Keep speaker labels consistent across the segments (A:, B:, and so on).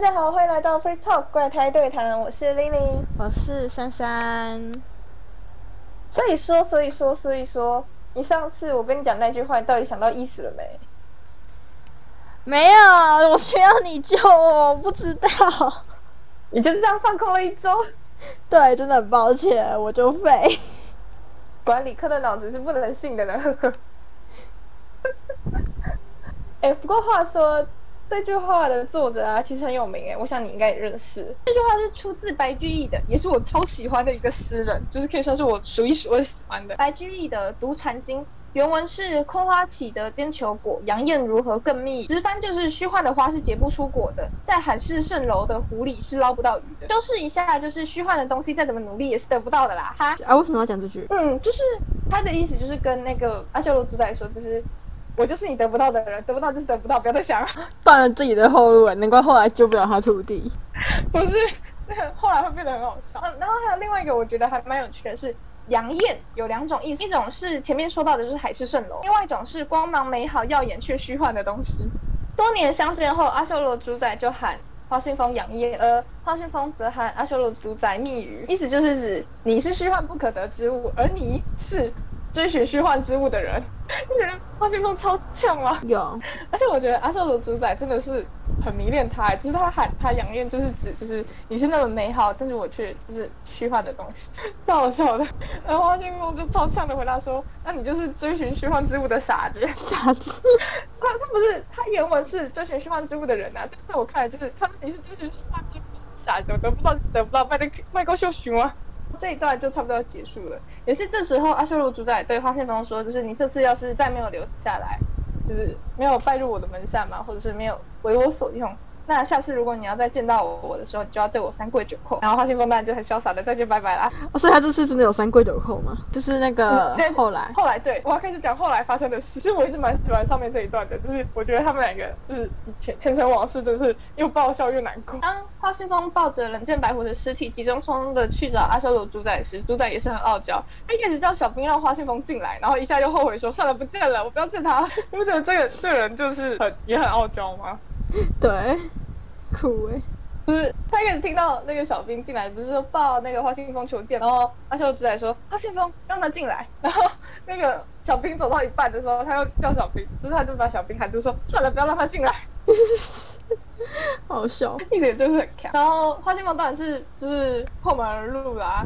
A: 大家好，欢迎来到 Free Talk 怪胎对谈，我是玲玲。
B: 我是珊珊。
A: 所以说，所以说，所以说，你上次我跟你讲那句话，你到底想到意思了没？
B: 没有，我需要你救我，我不知道。
A: 你就是这样放空了一周。
B: 对，真的很抱歉，我就废。
A: 管理科的脑子是不能信的呢。哎，不过话说，这句话的作者啊，其实很有名哎，我想你应该也认识。这句话是出自白居易的，也是我超喜欢的一个诗人，就是可以算是我数一数二喜欢的。白居易的《读禅经》。原文是空花起得兼求果，杨艳如何更密？直翻就是虚幻的花是结不出果的，在海市蜃楼的湖里是捞不到鱼的。修饰一下，就是虚幻的东西再怎么努力也是得不到的啦，哈。
B: 啊，为什么要讲这句？
A: 嗯，就是他的意思就是跟那个阿修罗主宰说，就是我就是你得不到的人，得不到就是得不到，不要再想了。
B: 断了自己的后路啊，难怪后来救不了他徒弟。
A: 不是，后来会变得很好笑。然后还有另外一个，我觉得还蛮有趣的是。杨艳有两种意思，一种是前面说到的，就是海市蜃楼；，另外一种是光芒美好、耀眼却虚幻的东西。多年相见后，阿修罗主宰就喊花信风杨艳，而花信风则喊阿修罗主宰密语，意思就是指你是虚幻不可得之物，而你是。追寻虚幻之物的人，你觉得花信风超强吗？
B: 有，
A: 而且我觉得阿修罗主宰真的是很迷恋他，就是他喊他杨艳，就是指就是你是那么美好，但是我却就是虚幻的东西，超好笑的。然后花信风就超呛的回答说：“那你就是追寻虚幻之物的傻子。”
B: 傻子，
A: 他他不是他原文是追寻虚幻之物的人啊，在我看来就是他你是追寻虚幻之物的傻子，得不到得不到卖的卖高秀虚吗？这一段就差不多要结束了，也是这时候阿修罗主宰对花信风说：“就是你这次要是再没有留下来，就是没有拜入我的门下嘛，或者是没有为我所用。”那下次如果你要再见到我我的时候，你就要对我三跪九叩。然后花信风当然就很潇洒的再见拜拜啦。
B: 所以他这次真的有三跪九叩吗？就是那个后来，
A: 后来对我要开始讲后来发生的事。其实我一直蛮喜欢上面这一段的，就是我觉得他们两个就是前前尘往事，真是又爆笑又难过。当花信风抱着冷剑白虎的尸体急匆匆的去找阿修罗主宰时，主宰也是很傲娇，他一开始叫小兵让花信风进来，然后一下就后悔说算了不见了，我不要见他。你不觉得这个这个人就是很也很傲娇吗？
B: 对。酷哎，
A: 就是他一开始听到那个小兵进来，不是说抱那个花信封求见，然后阿修罗来说花信风让他进来，然后那个小兵走到一半的时候，他又叫小兵，就是他就把小兵喊住说算了，不要让他进来，
B: 好笑，
A: 一点就是很强。然后花信封当然是就是破门而入啦，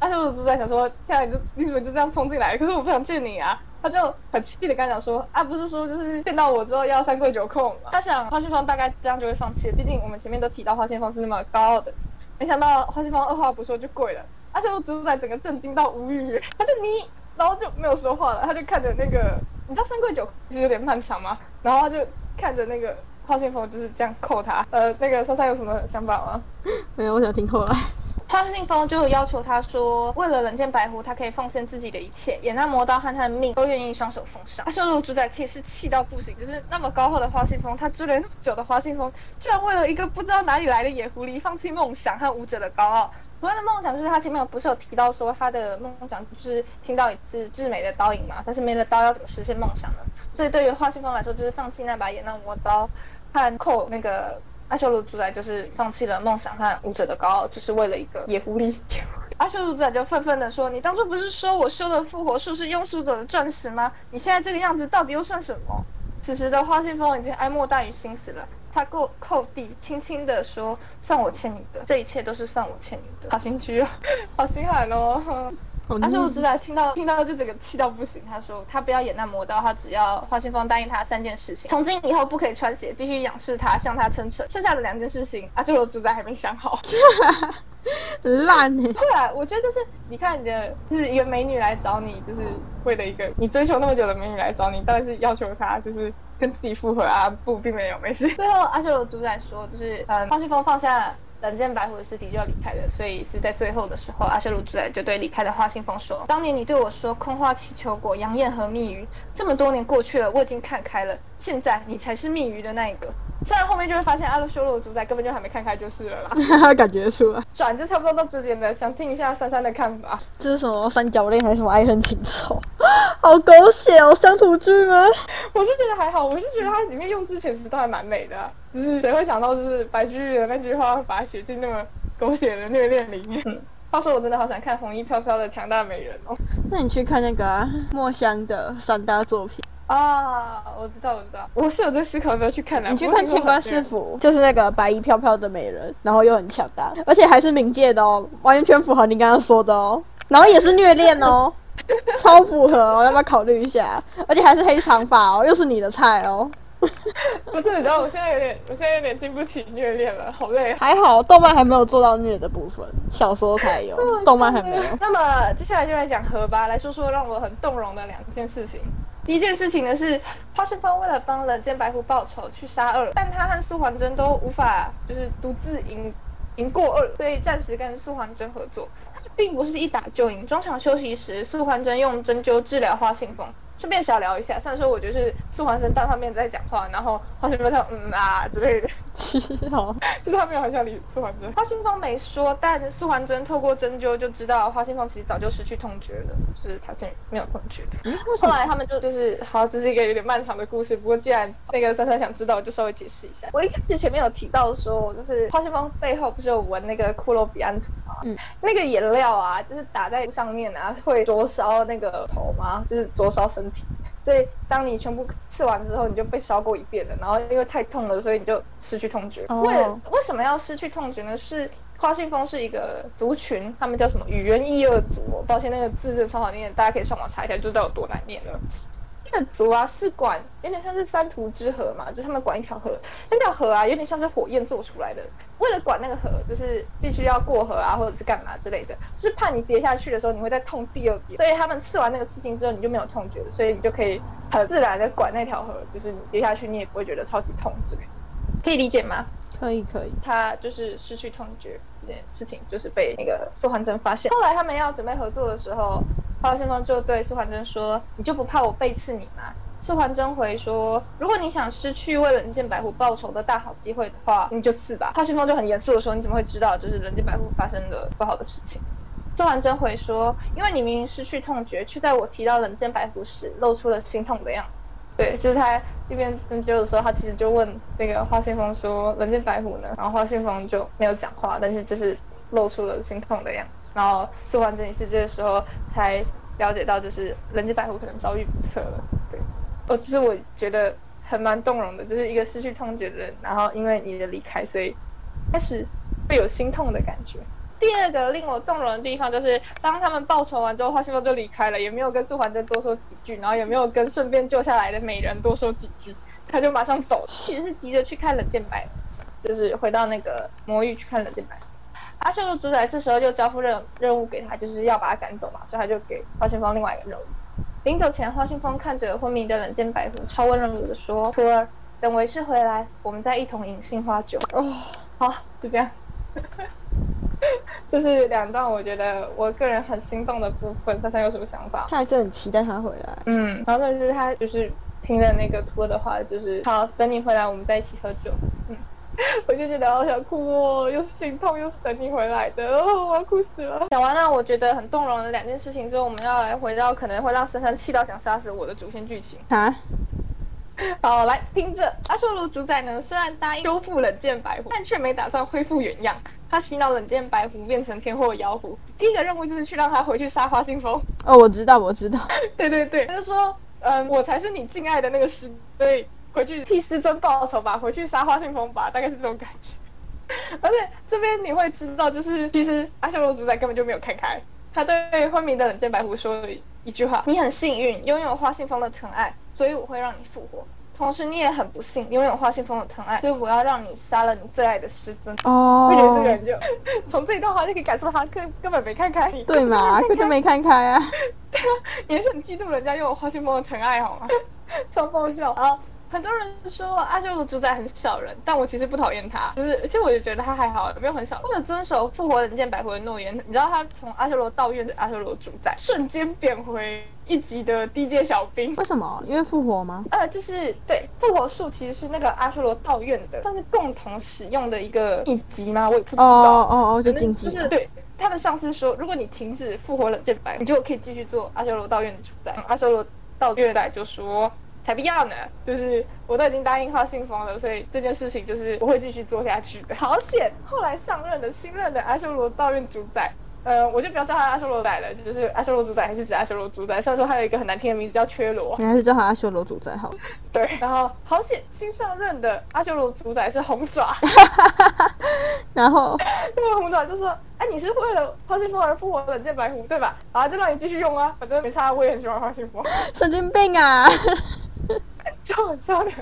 A: 阿修罗主宰想说，现在你就你怎么就这样冲进来？可是我不想见你啊。他就很气的跟他讲说啊，不是说就是见到我之后要三跪九叩吗？他想花信芳大概这样就会放弃，毕竟我们前面都提到花信芳是那么高傲的，没想到花信芳二话不说就跪了，而且我主宰整个震惊到无语，他就你，然后就没有说话了，他就看着那个，你知道三跪九其实有点漫长吗？然后他就看着那个花信封就是这样扣他，呃，那个莎莎有什么想法吗？
B: 没有，我想听后来。
A: 花信封就要求他说，为了冷剑白狐，他可以奉献自己的一切，演那魔刀和他的命都愿意双手奉上。阿修罗主宰可以是气到不行，就是那么高厚的花信封，他追了那么久的花信封，居然为了一个不知道哪里来的野狐狸，放弃梦想和武者的高傲。所谓的梦想，就是他前面不是有提到说，他的梦想就是听到一次至美的刀影嘛，但是没了刀要怎么实现梦想呢？所以对于花信封来说，就是放弃那把演那魔刀和扣那个。阿修罗主宰就是放弃了梦想和武者的高傲，就是为了一个野狐狸。阿修罗主宰就愤愤地说：“你当初不是说我修的复活术是庸俗者的钻石吗？你现在这个样子到底又算什么？”此时的花信封已经哀莫大于心死了，他扣扣地，轻轻地说：“算我欠你的，这一切都是算我欠你的。”好心虚哦，好心寒哦。阿修罗主宰听到听到就整个气到不行，他说他不要演那魔刀，他只要花信芳答应他三件事情：从今以后不可以穿鞋，必须仰视他，向他称臣。剩下的两件事情，阿修罗主宰还没想好。
B: 烂呢？
A: 对啊，我觉得就是你看你的，就是一个美女来找你，就是为了一个你追求那么久的美女来找你，当然是要求她就是跟自己复合啊？不，并没有，没事。最后阿修罗主宰说，就是嗯，花信封放下。蓝箭白虎的尸体就要离开了，所以是在最后的时候，阿修罗主宰就对离开的花信风说：“当年你对我说空花祈求果、杨艳和蜜鱼，这么多年过去了，我已经看开了，现在你才是蜜鱼的那一个。”虽然后面就会发现阿修罗主宰根本就还没看开就是了啦，
B: 感觉出来。
A: 转就差不多到这边了，想听一下珊珊的看法。
B: 这是什么三角恋还是什么爱恨情仇？好狗血哦，乡土剧吗？
A: 我是觉得还好，我是觉得它里面用字遣词都还蛮美的、啊，就是谁会想到就是白居易的那句话，把它写进那么狗血的虐恋里面。嗯，话说我真的好想看红衣飘飘的强大美人哦。
B: 那你去看那个、啊、墨香的三大作品，
A: 啊，我知道，我知道，我是有在思考要不要去看的。
B: 你去看天官赐福，就是那个白衣飘飘的美人，然后又很强大，而且还是冥界的哦，完全符合你刚刚说的哦，然后也是虐恋哦。超符合哦，要不要考虑一下？而且还是黑长发哦，又是你的菜哦。
A: 我真的知道，我现在有点，我现在有点经不起虐恋了，好累。
B: 还好动漫还没有做到虐的部分，小说才有，动漫还没有。
A: 那么接下来就来讲和吧，来说说让我很动容的两件事情。第一件事情呢是花信风为了帮冷剑白狐报仇去杀二，但他和素还真都无法就是独自赢赢过二，所以暂时跟素还真合作。他并不是一打就赢，中场休息时，素还真用针灸治疗花信风。顺便小聊一下，虽然说我觉得是素还真单方面在讲话，然后花信风他嗯啊之类的，
B: 好，
A: 就是他没有很想理素还真。花信芳没说，但素还真透过针灸就知道花信芳其实早就失去痛觉了，就是他现在没有痛觉？后来他们就就是好，这是一个有点漫长的故事。不过既然那个珊珊想知道，我就稍微解释一下。我一开始前面有提到说，就是花信芳背后不是有纹那个骷髅比安图吗？
B: 嗯，
A: 那个颜料啊，就是打在上面啊，会灼烧那个头吗？就是灼烧身体。所以当你全部刺完之后，你就被烧过一遍了，然后因为太痛了，所以你就失去痛觉。
B: 哦
A: 为了为什么要失去痛觉呢？是花信风是一个族群，他们叫什么语言异二族、哦。抱歉，那个字真的超好念，大家可以上网查一下，就知道有多难念了。那个族啊是管有点像是三途之河嘛，就是他们管一条河，那条河啊有点像是火焰做出来的。为了管那个河，就是必须要过河啊，或者是干嘛之类的，是怕你跌下去的时候你会再痛第二遍。所以他们刺完那个刺青之后，你就没有痛觉了，所以你就可以很自然的管那条河，就是你跌下去你也不会觉得超级痛之类的。可以理解吗？
B: 可以可以。
A: 他就是失去痛觉这件事情，就是被那个苏桓真发现。后来他们要准备合作的时候，花信风就对苏桓真说：“你就不怕我背刺你吗？”苏桓真回说：“如果你想失去为人间白狐报仇的大好机会的话，你就刺吧。”花信风就很严肃的说：“你怎么会知道就是人间白狐发生的不好的事情？”苏桓真回说：“因为你明明失去痛觉，却在我提到人间白狐时露出了心痛的样子。”对，就是他一边针灸的时候，他其实就问那个花信风说：“人间白狐呢？”然后花信风就没有讲话，但是就是露出了心痛的样子。然后苏桓真也是这个时候才了解到，就是人间白狐可能遭遇不测了。对，哦，这是我觉得很蛮动容的，就是一个失去痛觉的人，然后因为你的离开，所以开始会有心痛的感觉。第二个令我动容的地方，就是当他们报仇完之后，花信风就离开了，也没有跟素还真多说几句，然后也没有跟顺便救下来的美人多说几句，他就马上走了。其实是急着去看冷剑白，就是回到那个魔域去看冷剑白。阿修罗主宰这时候就交付任任务给他，就是要把他赶走嘛，所以他就给花信风另外一个任务。临走前，花信风看着昏迷的冷剑白狐，超温柔的说：“徒儿，等为师回来，我们再一同饮杏花酒。”哦，好，就这样。这是两段我觉得我个人很心动的部分，珊珊有什么想法？
B: 他还真的很期待他回来。
A: 嗯，然后但是他就是听了那个图儿的话，就是好，等你回来，我们再一起喝酒。嗯，我就觉得好想哭哦，又是心痛，又是等你回来的，哦，我要哭死了。讲完了我觉得很动容的两件事情之后，我们要来回到可能会让珊珊气到想杀死我的主线剧情。
B: 啊？
A: 好，来听着，阿修罗主宰呢，虽然答应修复冷剑白狐，但却没打算恢复原样。他洗脑冷剑白狐变成天祸妖狐，第一个任务就是去让他回去杀花信风。
B: 哦，我知道，我知道。
A: 对对对，他就说，嗯，我才是你敬爱的那个师，所以回去替师尊报仇吧，回去杀花信风吧，大概是这种感觉。而且这边你会知道，就是其实阿修罗主宰根本就没有看开，他对昏迷的冷剑白狐说了一句话：“你很幸运，拥有花信风的疼爱，所以我会让你复活。”同时，你也很不幸，拥有花信风的疼爱，所以我要让你杀了你最爱的师尊。
B: 哦
A: 我觉得这个人就 从这一段话就可以感受到他根根本没看开你，
B: 对嘛，根本没看开啊。
A: 也是很嫉妒人家拥有花信风的疼爱，好吗？超爆笑。然后很多人说阿修罗主宰很小人，但我其实不讨厌他，就是其实我就觉得他还好，没有很小。为了遵守复活人间百回的诺言，你知道他从阿修罗道院的阿修罗主宰，瞬间变回一级的低阶小兵。
B: 为什么？因为复活吗？
A: 呃，就是对复活术其实是那个阿修罗道院的，算是共同使用的一个秘籍吗？我也不知
B: 哦
A: 道。
B: 哦哦哦，就
A: 反正
B: 竞技。
A: 就是对他的上司说，如果你停止复活冷剑白，你就可以继续做阿修罗道院的主宰。阿修罗道院代就说。才不要呢！就是我都已经答应花信封了，所以这件事情就是我会继续做下去的。好险！后来上任的新任的阿修罗道院主宰，呃，我就不要叫他阿修罗仔了，就是阿修罗主宰还是指阿修罗主宰。虽然说还有一个很难听的名字叫缺罗，
B: 你还是叫他阿修罗主宰好。
A: 对，然后好险，新上任的阿修罗主宰是红爪，
B: 然后
A: 那个红爪就说：“哎，你是为了花信封而复活冷剑白狐对吧？啊，就让你继续用啊，反正没差，我也很喜欢花信封。”
B: 神经病啊！
A: 就很笑人。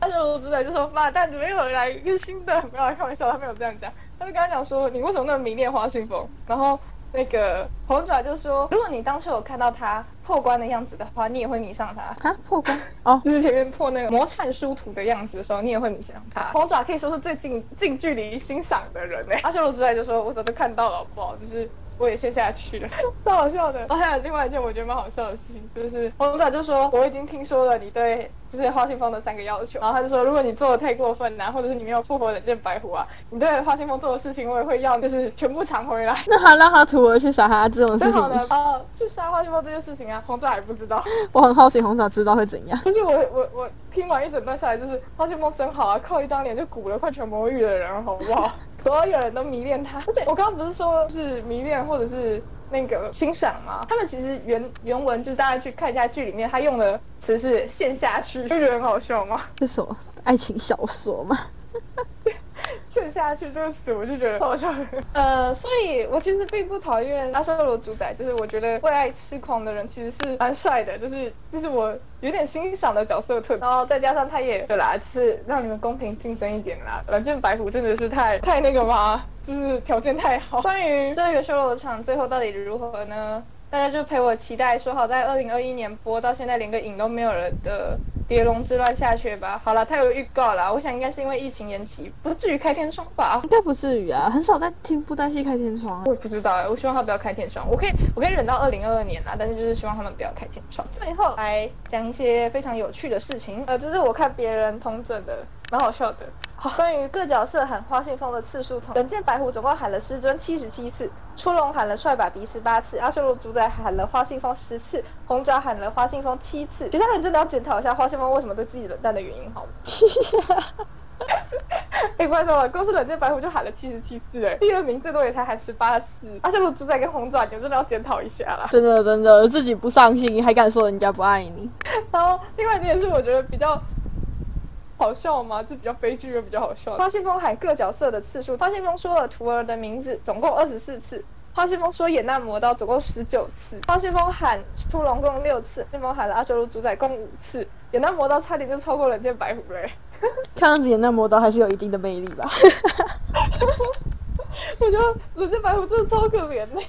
A: 阿修罗主宰就说：“妈蛋，怎么又来一个新的？”没有开玩笑，他没有这样讲，他就跟他讲说：“你为什么那么迷恋花信风？”然后那个红爪就说：“如果你当初有看到他破关的样子的话，你也会迷上他。”
B: 啊，破关哦，
A: 就是前面破那个魔颤殊途的样子的时候，你也会迷上他。红爪可以说是最近近距离欣赏的人哎。阿修罗之爱就说：“我早就看到了，好不好？就是。”我也陷下去了，超好笑的。然后还有另外一件我觉得蛮好笑的事情，就是红仔就说我已经听说了你对就是花信封的三个要求，然后他就说如果你做的太过分啊，或者是你没有复活冷剑白狐啊，你对花信封做的事情我也会要就是全部偿回来。
B: 那他让他徒儿去杀他这种事情，
A: 哦，去杀花信封这件事情啊，红仔还不知道。
B: 我很好奇红仔知道会怎样。
A: 不是我我我听完一整段下来，就是花信封真好啊，靠一张脸就鼓了快全魔域的人，好不好？所有人都迷恋他，而且我刚刚不是说是迷恋或者是那个欣赏吗？他们其实原原文就是大家去看一下剧里面，他用的词是陷下去，就觉得很好笑吗？
B: 这什么爱情小说吗？
A: 陷下去这个词，我就觉得好笑。呃，所以我其实并不讨厌阿修罗主宰，就是我觉得为爱痴狂的人其实是蛮帅的，就是这是我有点欣赏的角色特然后再加上他也对啦，是让你们公平竞争一点啦。蓝剑白虎真的是太太那个吗？就是条件太好。关于这个修罗场最后到底如何呢？大家就陪我期待，说好在二零二一年播，到现在连个影都没有了的。蝶龙之乱下去吧。好了，他有预告了，我想应该是因为疫情延期，不至于开天窗吧？
B: 应该不至于啊，很少在听布袋戏开天窗。
A: 我也不知道哎，我希望他不要开天窗。我可以，我可以忍到二零二二年啊，但是就是希望他们不要开天窗。最后来讲一些非常有趣的事情，呃，这是我看别人通整的，蛮好笑的。关于各角色喊花信封的次数，同冷剑白虎总共喊了师尊七十七次，出龙喊了帅把鼻十八次，阿修罗主宰喊了花信封十次，红爪喊了花信封七次。其他人真的要检讨一下花信封为什么对自己冷淡的原因，好吗？哎，怪兽了，光是冷剑白虎就喊了七十七次，哎，第二名最多也才喊十八次。阿修罗主宰跟红爪，你们真的要检讨一下啦！
B: 真的真的，自己不上心还敢说人家不爱你。
A: 然后另外一点是，我觉得比较。好笑吗？就比较悲剧又比较好笑。花信风喊各角色的次数，花信风说了徒儿的名字总共二十四次。花信风说演那魔刀总共十九次。花信风喊出龙共六次。花信风喊了阿修罗主宰共五次。演那魔刀差点就超过人间白虎嘞。
B: 看样子演那魔刀还是有一定的魅力吧。
A: 我觉得人间白虎真的超可怜嘞，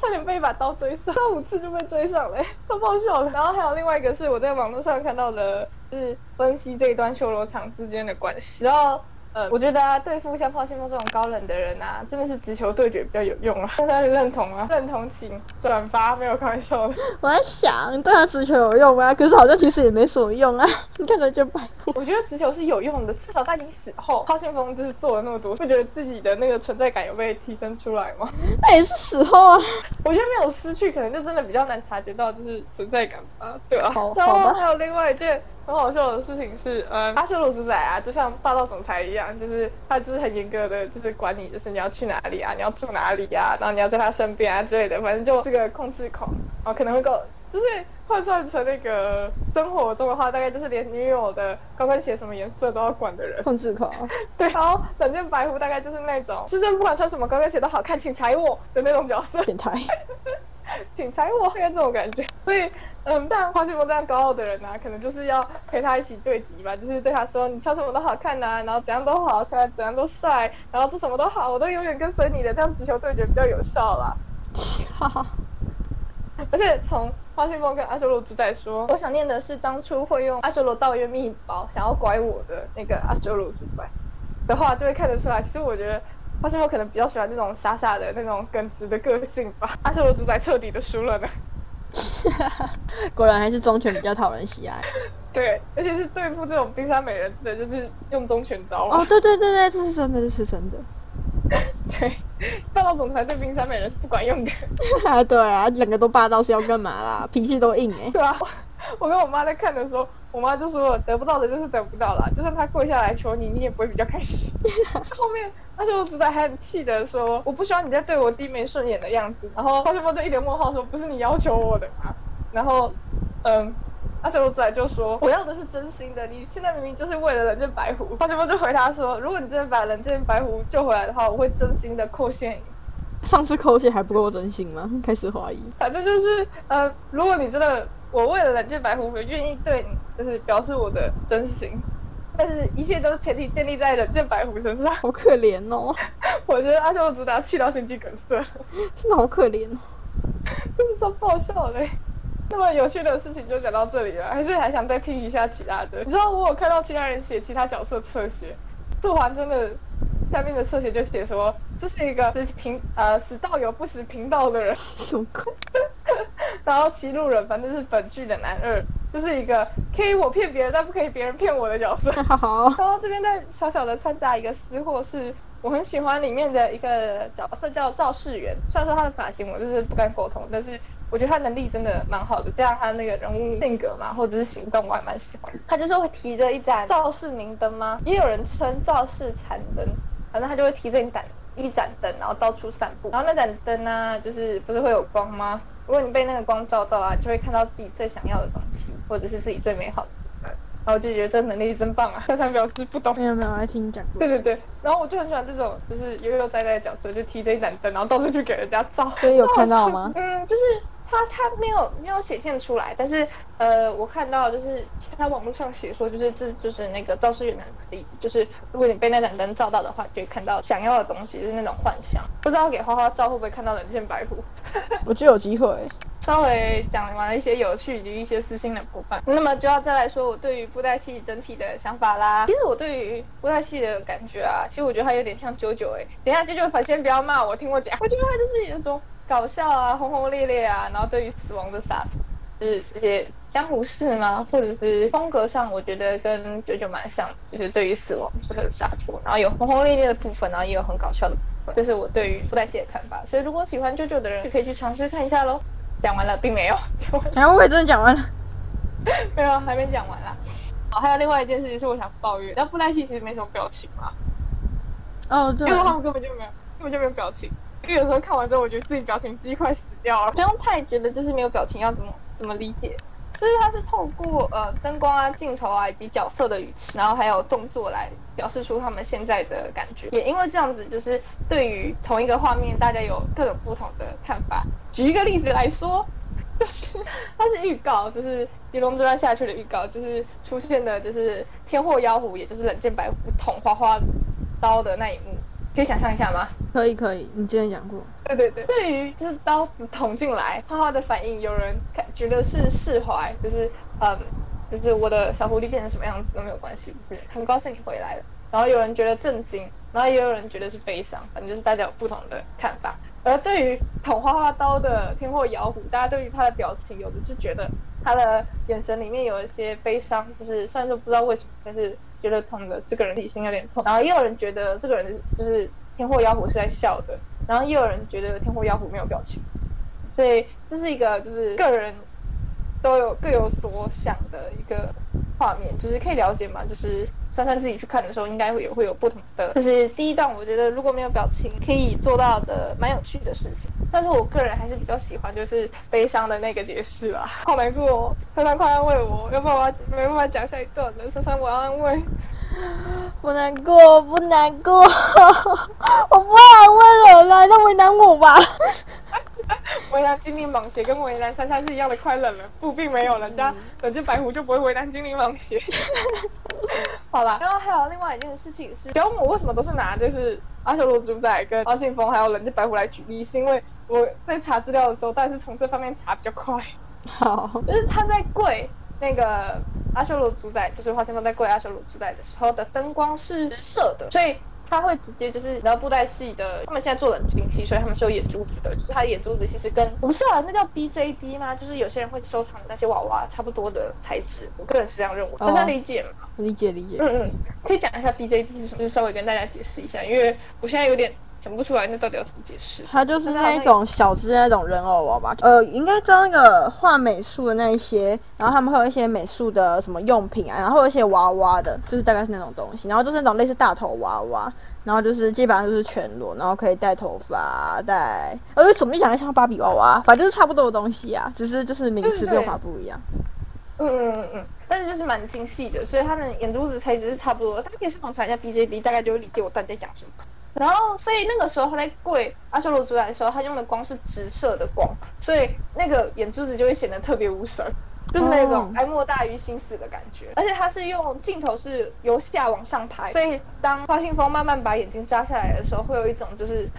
A: 差点被一把刀追上，三五次就被追上嘞，超爆笑的。然后还有另外一个是我在网络上看到的。是分析这一段修罗场之间的关系，然后。呃，我觉得对付像泡信封这种高冷的人啊，真的是直球对决比较有用啊。大家认同吗？认同请转发，没有开玩笑的。
B: 我在想，对他直球有用吗？可是好像其实也没什么用啊。你看着就白。
A: 我觉得直球是有用的，至少在你死后，泡信封就是做了那么多，会觉得自己的那个存在感有被提升出来吗？
B: 那也是死后啊。
A: 我觉得没有失去，可能就真的比较难察觉到就是存在感吧。对啊。
B: 好，好
A: 的。还有另外一件。很好笑的事情是，嗯，阿修罗主宰啊，就像霸道总裁一样，就是他就是很严格的，就是管你，就是你要去哪里啊，你要住哪里啊，然后你要在他身边啊之类的，反正就这个控制狂，然后可能会够，就是换算成那个生活中的话，大概就是连女友的高跟鞋什么颜色都要管的人。
B: 控制狂。
A: 对，然后冷剑白狐大概就是那种，就是不管穿什么高跟鞋都好看，请踩我的那种角色。
B: 变态。
A: 请踩我，应该这种感觉。所以。嗯，但花信封这样高傲的人呢，可能就是要陪他一起对敌吧，就是对他说你穿什么都好看呐，然后怎样都好看，怎样都帅，然后做什么都好，我都永远跟随你的，这样直球对决比较有效啦。哈哈。而且从花信封跟阿修罗主宰说，我想念的是当初会用阿修罗道约秘宝想要拐我的那个阿修罗主宰的话，就会看得出来，其实我觉得花信封可能比较喜欢那种傻傻的那种耿直的个性吧。阿修罗主宰彻底的输了呢。
B: 果然还是忠犬比较讨人喜爱。
A: 对，而且是对付这种冰山美人，真的就是用忠犬招。
B: 哦，对对对对，这是真的，这是真的。
A: 对，霸道总裁对冰山美人是不管用的。
B: 啊，对啊，两个都霸道是要干嘛啦？脾气都硬哎、
A: 对啊，我跟我妈在看的时候，我妈就说得不到的就是得不到了，就算他跪下来求你，你也不会比较开心。后面而且我直仔还很气的说，我不希望你再对我低眉顺眼的样子。然后花千波就一脸问号说，不是你要求我的吗？然后，嗯。而且我仔就说：“我要的是真心的，你现在明明就是为了人间白狐。”花千波就回答说：“如果你真的把人间白狐救回来的话，我会真心的扣谢你。
B: 上次扣血还不够真心吗？开始怀疑。
A: 反正就是呃，如果你真的我为了冷箭白狐，我愿意对你就是表示我的真心，但是一切都是前提建立在冷箭白狐身上。
B: 好可怜哦，
A: 我觉得阿修罗主打气到心肌梗塞，
B: 真的好可怜哦。
A: 真的超爆笑嘞。那么有趣的事情就讲到这里了，还是还想再听一下其他的。你知道我有看到其他人写其他角色侧写，做完真的下面的侧写就写说这是一个死贫呃死道友不死贫道的人，
B: 什么鬼？
A: 然后骑路人反正是本剧的男二，就是一个可以我骗别人但不可以别人骗我的角色。
B: 好，
A: 然后这边再小小的参加一个私货，是我很喜欢里面的一个角色叫赵世元，虽然说他的发型我就是不敢苟同，但是我觉得他能力真的蛮好的，加上他那个人物性格嘛，或者是行动，我还蛮喜欢。他就是会提着一盏赵氏明灯吗？也有人称赵氏残灯，反正他就会提着一盏一盏灯，然后到处散步。然后那盏灯呢，就是不是会有光吗？如果你被那个光照到啊，就会看到自己最想要的东西，或者是自己最美好的。然后我就觉得这能力真棒啊！珊珊表示不懂。
B: 没有没有，我来听你讲过
A: 对。对对，然后我就很喜欢这种就是悠悠哉哉的角色，就提着一盏灯，然后到处去给人家照。
B: 所以有看到吗
A: 嗯，就是他他没有没有显现出来，但是呃，我看到就是他网络上写说，就是这就是那个赵世远的能力，就是如果你被那盏灯照到的话，就会看到想要的东西，就是那种幻想。不知道给花花照会不会看到人间白虎？
B: 我觉得有机会。
A: 稍微讲完了一些有趣以及一些私心的部分，那么就要再来说我对于布袋戏整体的想法啦。其实我对于布袋戏的感觉啊，其实我觉得它有点像九九哎。等一下九九粉先不要骂我，听我讲。我觉得它就是一种搞笑啊、轰轰烈烈啊，然后对于死亡的洒脱，就是这些江湖事吗？或者是风格上，我觉得跟九九蛮像，就是对于死亡是很洒脱，然后有轰轰烈烈的部分，然后也有很搞笑的部分。这是我对于布袋戏的看法。所以如果喜欢九九的人，就可以去尝试看一下喽。讲完了，并没有讲完，
B: 然后我也真的讲完了。
A: 没有，还没讲完啦。好，还有另外一件事情是我想抱怨，然后布袋戏其实没什么表情嘛，
B: 哦，对
A: 因为他们根本就没有，根本就没有表情。因为有时候看完之后，我觉得自己表情机快死掉了，不用太觉得就是没有表情要怎么怎么理解。就是它是透过呃灯光啊、镜头啊以及角色的语气，然后还有动作来表示出他们现在的感觉。也因为这样子，就是对于同一个画面，大家有各种不同的看法。举一个例子来说，就是它是预告，就是《狄龙之乱》下去的预告，就是出现的就是天祸妖狐，也就是冷箭白虎捅花花刀的那一幕，可以想象一下吗？
B: 可以可以，你之前讲过。
A: 对对对，对于就是刀子捅进来，花花的反应，有人看觉得是释怀，就是嗯，就是我的小狐狸变成什么样子都没有关系，就是很高兴你回来了。然后有人觉得震惊，然后也有人觉得是悲伤，反正就是大家有不同的看法。而对于捅花花刀的天祸妖狐，大家对于他的表情，有的是觉得他的眼神里面有一些悲伤，就是虽然说不知道为什么，但是觉得捅的这个人内心有点痛。然后也有人觉得这个人就是天祸妖狐是在笑的，然后也有人觉得天祸妖狐没有表情。所以这是一个就是个人都有各有所想的一个画面，就是可以了解嘛，就是珊珊自己去看的时候，应该会有会有不同的。这是第一段，我觉得如果没有表情，可以做到的蛮有趣的事情。但是我个人还是比较喜欢就是悲伤的那个解释啦，好难过、哦，珊珊快安慰我，要不然我要没办法讲下一段了。珊珊，我要安慰。
B: 不难过，不难过，我不安慰人了，那为难我吧。
A: 为难精灵蟒蛇跟为难珊珊是一样的快乐了，不，并没有，人家冷箭白狐就不会为难精灵蟒蛇。好啦，然后还有另外一件事情是，不要问我为什么都是拿就是阿修罗主宰跟阿信风还有冷箭白狐来举例，是因为我在查资料的时候，但是从这方面查比较快，
B: 好，
A: 就是他在跪那个阿修罗主宰，就是花千风在跪阿修罗主宰的时候的灯光是射的，所以。他会直接就是，然后布袋戏的，他们现在做冷兵器，所以他们是有眼珠子的，就是他的眼珠子其实跟我不是啊，那叫 BJD 吗？就是有些人会收藏的那些娃娃差不多的材质，我个人是这样认为，大家理解吗？
B: 理解理解。
A: 嗯嗯，可以讲一下 BJD 是什么，就是稍微跟大家解释一下，因为我现在有点想不出来那到底要怎么解释。
B: 它就是那一种小只那种人偶娃娃，呃，应该知道那个画美术的那一些，然后他们会有一些美术的什么用品啊，然后有一些娃娃的，就是大概是那种东西，然后就是那种类似大头娃娃，然后就是基本上就是全裸，然后可以戴头发，戴，呃，怎么讲像芭比娃娃，反正就是差不多的东西啊，只是就是名词用法不一样。
A: 嗯嗯嗯嗯，但是就是蛮精细的，所以它的眼珠子材质是差不多的。大家可以上网查一下 BJD，大概就会理解我到底在讲什么。然后，所以那个时候他在跪阿修罗主宰的时候，他用的光是直射的光，所以那个眼珠子就会显得特别无神，就是那种哀莫大于心死的感觉。而且他是用镜头是由下往上拍，所以当花信风慢慢把眼睛扎下来的时候，会有一种就是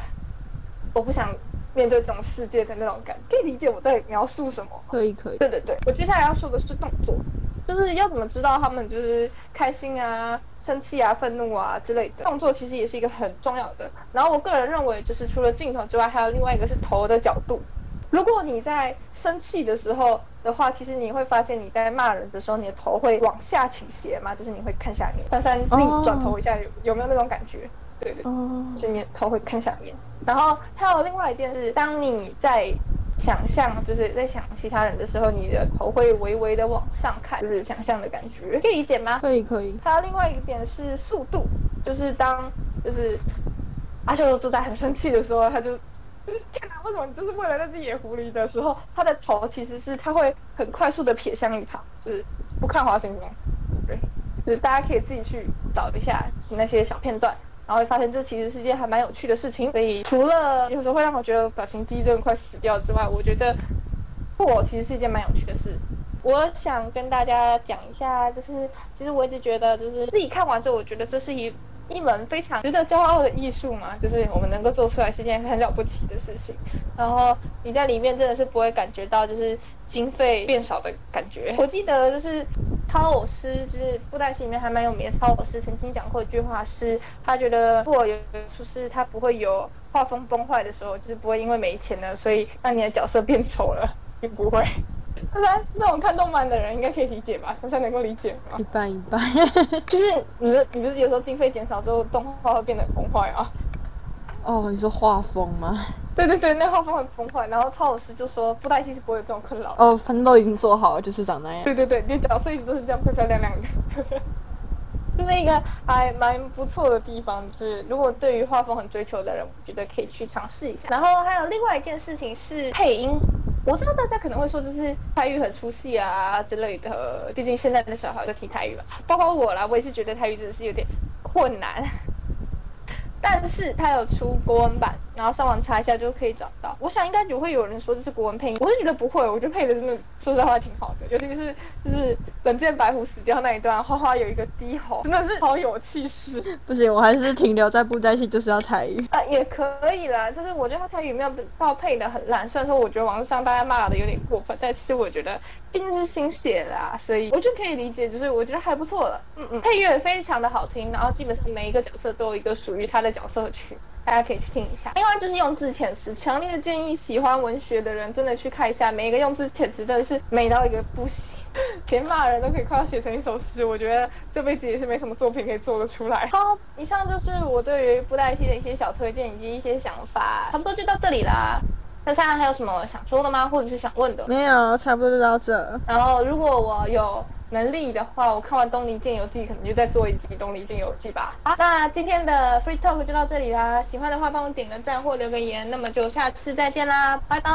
A: 我不想。面对这种世界的那种感，可以理解我在描述什么？
B: 可以，可以。
A: 对对对，我接下来要说的是动作，就是要怎么知道他们就是开心啊、生气啊、愤怒啊之类的动作，其实也是一个很重要的。然后我个人认为，就是除了镜头之外，还有另外一个是头的角度。如果你在生气的时候的话，其实你会发现你在骂人的时候，你的头会往下倾斜嘛，就是你会看下面。珊珊自己转头一下，有有没有那种感觉？对对，就是你头会看下面。然后还有另外一件事，当你在想象，就是在想其他人的时候，你的头会微微的往上看，就是想象的感觉，可以理解吗？
B: 可以可以。
A: 还有另外一个点是速度，就是当就是阿修罗住在很生气的时候，他就就是天哪，为什么你就是为了那只野狐狸的时候，他的头其实是他会很快速的撇向一旁，就是不看花星光。对，就是大家可以自己去找一下那些小片段。然后会发现这其实是一件还蛮有趣的事情，所以除了有时候会让我觉得表情肌真的快死掉之外，我觉得我其实是一件蛮有趣的事。我想跟大家讲一下，就是其实我一直觉得，就是自己看完之后，我觉得这是一。一门非常值得骄傲的艺术嘛，就是我们能够做出来是件很了不起的事情。然后你在里面真的是不会感觉到就是经费变少的感觉。我记得就是超偶师，就是布袋戏里面还蛮有名的超偶师，曾经讲过一句话，是他觉得如果有出师他不会有画风崩坏的时候，就是不会因为没钱了，所以让你的角色变丑了，并不会。珊珊，那种看动漫的人应该可以理解吧？珊珊能够理解吗？
B: 一般一般，
A: 就是你，你不是有时候经费减少之后，动画会变得崩坏啊？
B: 哦，你说画风吗？
A: 对对对，那画风很崩坏。然后超老师就说，布袋戏是不会有这种困扰。
B: 哦，反正都已经做好了，就是长那样。
A: 对对对，你的角色一直都是这样漂漂亮亮的，就是一个还蛮不错的地方。就是如果对于画风很追求的人，我觉得可以去尝试一下。然后还有另外一件事情是配音。我知道大家可能会说，就是泰语很出戏啊之类的，毕竟现在的小孩都提泰语了，包括我啦，我也是觉得泰语真的是有点困难。但是它有出国文版，然后上网查一下就可以找到。我想应该也会有人说这是国文配音，我是觉得不会，我觉得配的真的说实话挺好的，尤其是就是冷剑白虎死掉那一段，花花有一个低吼，真的是好有气势。
B: 不行，我还是停留在布袋戏就是要台语
A: 啊，也可以啦。就是我觉得他台语没有到配的很烂，虽然说我觉得网络上大家骂的有点过分，但其实我觉得毕竟是新写的啊，所以我就可以理解，就是我觉得还不错了。嗯嗯，配乐非常的好听，然后基本上每一个角色都有一个属于他的。角色曲，大家可以去听一下。另外就是用字遣词，强烈的建议喜欢文学的人真的去看一下，每一个用字遣词真的是美到一个不行，连骂人都可以快要写成一首诗。我觉得这辈子也是没什么作品可以做得出来。好，以上就是我对于布袋戏的一些小推荐以及一些想法，差不多就到这里啦。那现在还有什么想说的吗？或者是想问的？
B: 没有，差不多就到这。
A: 然后如果我有。能力的话，我看完《东离剑游记》，可能就再做一集《东离剑游记》吧。好，那今天的 Free Talk 就到这里啦。喜欢的话，帮我点个赞或留个言。那么就下次再见啦，拜拜。